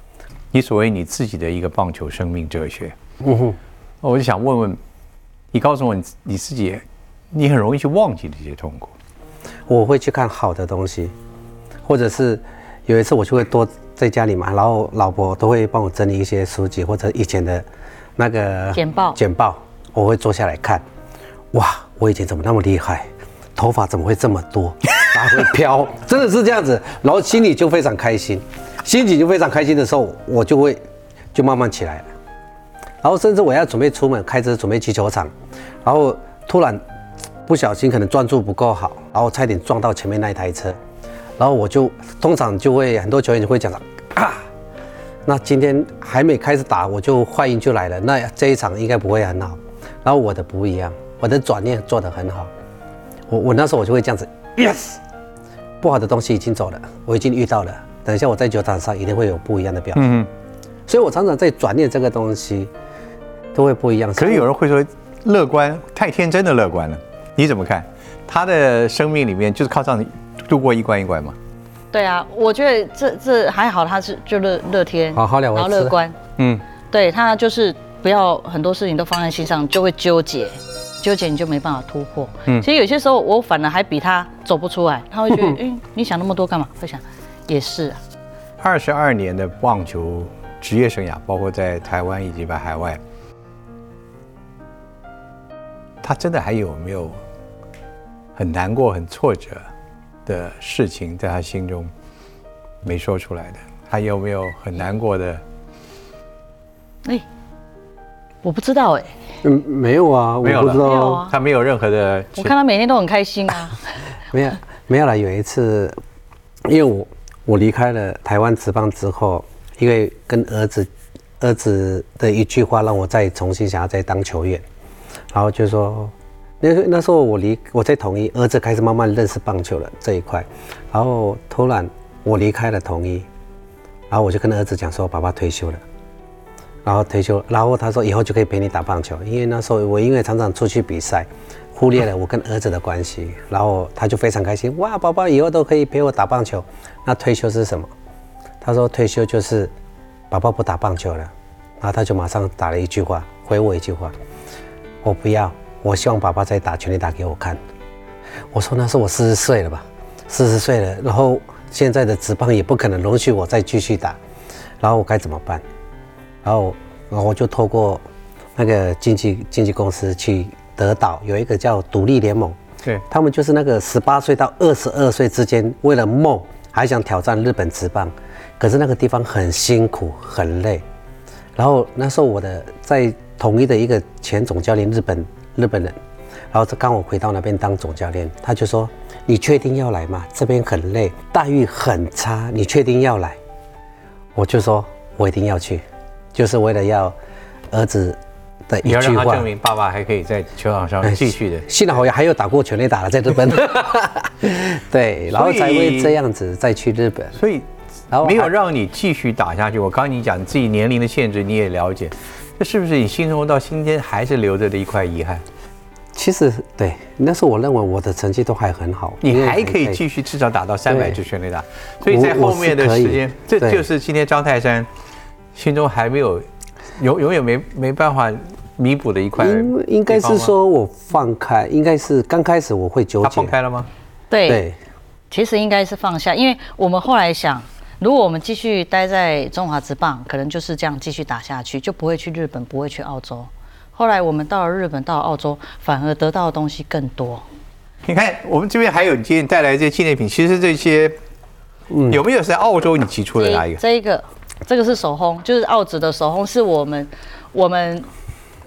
Speaker 1: 你所谓你自己的一个棒球生命哲学，
Speaker 2: 嗯哼，
Speaker 1: 我就想问问，你告诉我你你自己，你很容易去忘记这些痛苦。
Speaker 2: 我会去看好的东西，或者是有一次我就会多在家里嘛，然后老婆都会帮我整理一些书籍或者以前的那个
Speaker 3: 简报
Speaker 2: 简报，我会坐下来看。哇，我以前怎么那么厉害？头发怎么会这么多？哪会飘？真的是这样子，然后心里就非常开心，心情就非常开心的时候，我就会就慢慢起来。然后甚至我要准备出门开车准备去球场，然后突然不小心可能专注不够好，然后差点撞到前面那一台车，然后我就通常就会很多球员就会讲啊，那今天还没开始打我就坏运就来了，那这一场应该不会很好。然后我的不一样，我的转念做得很好，我我那时候我就会这样子，yes，不好的东西已经走了，我已经遇到了，等一下我在酒场上一定会有不一样的表现。
Speaker 1: 嗯，
Speaker 2: 所以我常常在转念这个东西都会不一样。
Speaker 1: 可是有人会说乐观太天真的乐观了，你怎么看？他的生命里面就是靠这样度过一关一关嘛。
Speaker 3: 对啊，我觉得这这还好，他是就乐乐天，
Speaker 2: 好好了我吃
Speaker 3: 然后乐观，
Speaker 1: 嗯，
Speaker 3: 对他就是不要很多事情都放在心上，就会纠结，纠结你就没办法突破。嗯，其实有些时候我反而还比他走不出来，他会觉得，嗯，你想那么多干嘛？会想，也是啊，
Speaker 1: 二十二年的棒球职业生涯，包括在台湾以及在海外，他真的还有没有很难过、很挫折的事情在他心中没说出来的？还有没有很难过的？
Speaker 3: 哎，我不知道哎，
Speaker 2: 嗯，没有啊，我
Speaker 1: 没有了
Speaker 2: 不知道
Speaker 3: 没有啊
Speaker 1: 他没有任何的
Speaker 3: 我看他每天都很开心啊，
Speaker 2: 没有没有了。有一次，因为我我离开了台湾职棒之后，因为跟儿子儿子的一句话让我再重新想要再当球员，然后就说那那时候我离我在统一，儿子开始慢慢认识棒球了这一块，然后突然我离开了统一，然后我就跟儿子讲说，爸爸退休了。然后退休，然后他说以后就可以陪你打棒球，因为那时候我因为常常出去比赛，忽略了我跟儿子的关系，然后他就非常开心，哇，宝宝以后都可以陪我打棒球。那退休是什么？他说退休就是宝宝不打棒球了，然后他就马上打了一句话，回我一句话，我不要，我希望爸爸再打全力打给我看。我说那是我四十岁了吧，四十岁了，然后现在的职棒也不可能容许我再继续打，然后我该怎么办？然后，然后我就透过那个经纪经纪公司去德岛有一个叫独立联盟，
Speaker 1: 对，
Speaker 2: 他们就是那个十八岁到二十二岁之间，为了梦还想挑战日本职棒，可是那个地方很辛苦很累。然后那时候我的在统一的一个前总教练日本日本人，然后刚我回到那边当总教练，他就说：“你确定要来吗？这边很累，待遇很差，你确定要来？”我就说：“我一定要去。”就是为了要儿子的一
Speaker 1: 你要让他证。明爸爸还可以在球场上继续的。
Speaker 2: 幸好还有打过全垒打了，在日本。对，然后才会这样子再去日本。
Speaker 1: 所以
Speaker 2: 然后
Speaker 1: 没有让你继续打下去。我刚刚你讲你自己年龄的限制，你也了解，这是不是你心中到今天还是留着的一块遗憾？
Speaker 2: 其实对，那时候我认为我的成绩都还很好，
Speaker 1: 你还可以继续至少打到三百
Speaker 2: 对
Speaker 1: 支全垒打，所以在后面的时间，这就是今天张泰山心中还没有永永远没没办法弥补的一块。
Speaker 2: 应应该是说我放开，应该是刚开始我会纠结
Speaker 1: 他放，开了吗？
Speaker 3: 对，
Speaker 2: 对，
Speaker 3: 其实应该是放下，因为我们后来想，如果我们继续待在中华职棒，可能就是这样继续打下去，就不会去日本，不会去澳洲。后来我们到了日本，到了澳洲，反而得到的东西更多。
Speaker 1: 你看我们这边还有你今天带来这些纪念品，其实这些有没有是在澳洲你提出的哪一个？
Speaker 3: 这一个，这个是手烘，就是澳纸的手烘，是我们我们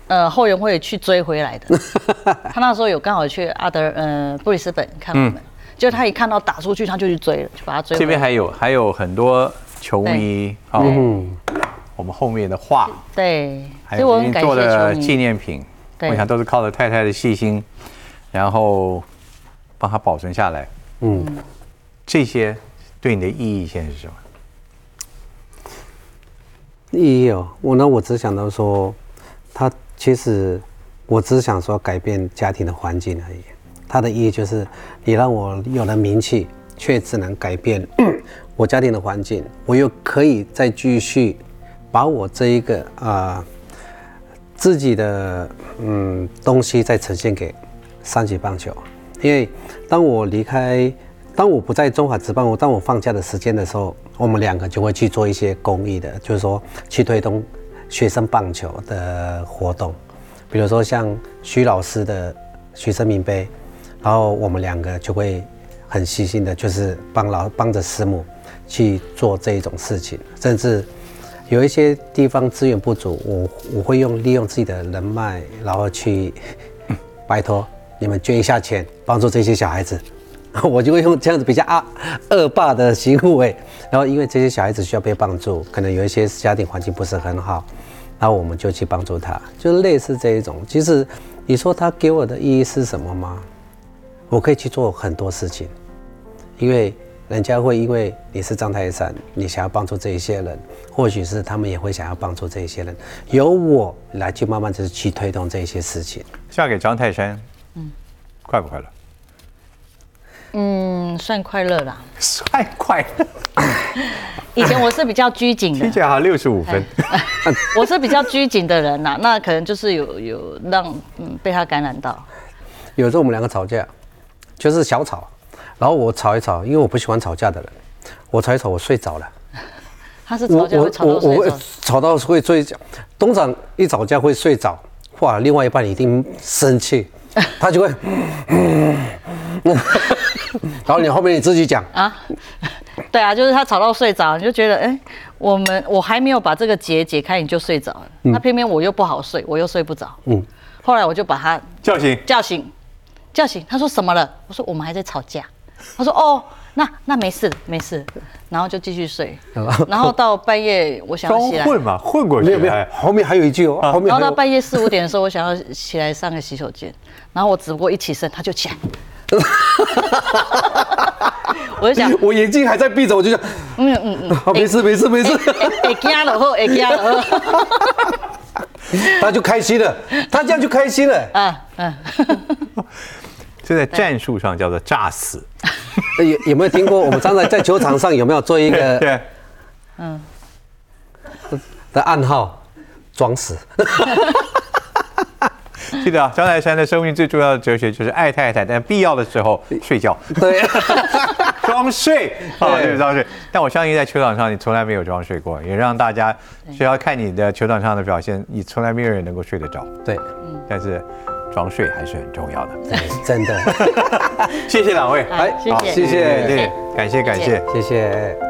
Speaker 3: 呃后援会去追回来的。他那时候有刚好去阿德呃布里斯本看我们，就他一看到打出去，他就去追了，就把他追回来。
Speaker 1: 这边还有还有很多球迷哦，
Speaker 2: 嗯，
Speaker 1: 我们后面的画，
Speaker 3: 对，
Speaker 1: 还
Speaker 3: 所以我
Speaker 1: 做的。纪念品
Speaker 3: 对
Speaker 1: 我想都是靠着太太的细心，然后帮他保存下来。
Speaker 2: 嗯，
Speaker 1: 这些对你的意义现在是什么？
Speaker 2: 意义哦，我呢，我只想到说，他其实我只想说改变家庭的环境而已。它的意义就是，你让我有了名气，却只能改变 我家庭的环境，我又可以再继续把我这一个啊、自己的嗯东西再呈现给三级棒球。因为当我离开，当我不在中华职棒，我当我放假的时间的时候，我们两个就会去做一些公益的，就是说去推动学生棒球的活动，比如说像徐老师的徐生名杯，然后我们两个就会很细心的，就是帮老帮着师母去做这一种事情，甚至有一些地方资源不足，我我会用利用自己的人脉，然后去拜托你们捐一下钱，帮助这些小孩子。我就会用这样子比较啊恶霸的行为，然后因为这些小孩子需要被帮助，可能有一些家庭环境不是很好，然后我们就去帮助他，就是类似这一种。其实你说他给我的意义是什么吗？我可以去做很多事情，因为人家会因为你是张泰山，你想要帮助这一些人，或许是他们也会想要帮助这一些人，由我来去慢慢就是去推动这一些事情。
Speaker 1: 嫁给张泰山，嗯，快不快乐？
Speaker 3: 嗯，算快乐啦。
Speaker 1: 算快乐，
Speaker 3: 以前我是比较拘谨的，
Speaker 1: 听起来好六十五分。
Speaker 3: 我是比较拘谨的人呐，那可能就是有有让嗯被他感染到。
Speaker 2: 有时候我们两个吵架，就是小吵，然后我吵一吵，因为我不喜欢吵架的人，我吵一吵我睡着了。
Speaker 3: 他是吵架会吵
Speaker 2: 我我会
Speaker 3: 到睡着，
Speaker 2: 吵到会睡觉，通常一吵架会睡着，哇，另外一半一定生气，他就会，然后你后面你自己讲，
Speaker 3: 啊，对啊，就是他吵到睡着，你就觉得，哎、我们我还没有把这个结解开，你就睡着了。那偏偏我又不好睡，我又睡不着。
Speaker 2: 嗯
Speaker 3: 嗯，后来我就把他
Speaker 1: 叫醒，
Speaker 3: 叫醒，叫醒。他说什么了？我说我们还在吵架。他说哦，那那没事没事，然后就继续睡。然后到半夜我想要起来，
Speaker 1: 装混嘛，混过去。
Speaker 2: 没有没有
Speaker 1: 哎，
Speaker 2: 后面还有一句哦，后面
Speaker 3: 然后到半夜四五点的时候，我想要起来上个洗手间，然后我只不过一起身，他就起来。我就想，
Speaker 2: 我眼睛还在闭着，我就想，
Speaker 3: 嗯嗯嗯，
Speaker 2: 好，没事没事没事，
Speaker 3: 会惊了后，会惊了后，
Speaker 2: 他就开心了，他这样就开心了。
Speaker 3: 啊嗯，
Speaker 2: 哎
Speaker 1: 这在战术上叫做炸死。
Speaker 2: 有有没有听过？我们刚才在球场上有没有做一个
Speaker 1: 对，
Speaker 2: 的暗号？装死。
Speaker 1: 记得啊，张泰山的生命最重要的哲学就是爱太太，但必要的时候睡觉，
Speaker 2: 对，
Speaker 1: 装睡啊，
Speaker 2: 对
Speaker 1: 就是装睡。但我相信在球场上你从来没有装睡过，也让大家只要看你的球场上的表现，你从来没有人能够睡得着。
Speaker 2: 对，
Speaker 1: 但是装睡还是很重要的。
Speaker 2: 真的。
Speaker 1: 谢谢两位，
Speaker 3: 好谢谢
Speaker 2: 谢谢
Speaker 1: 对，感谢感谢。
Speaker 2: 谢谢。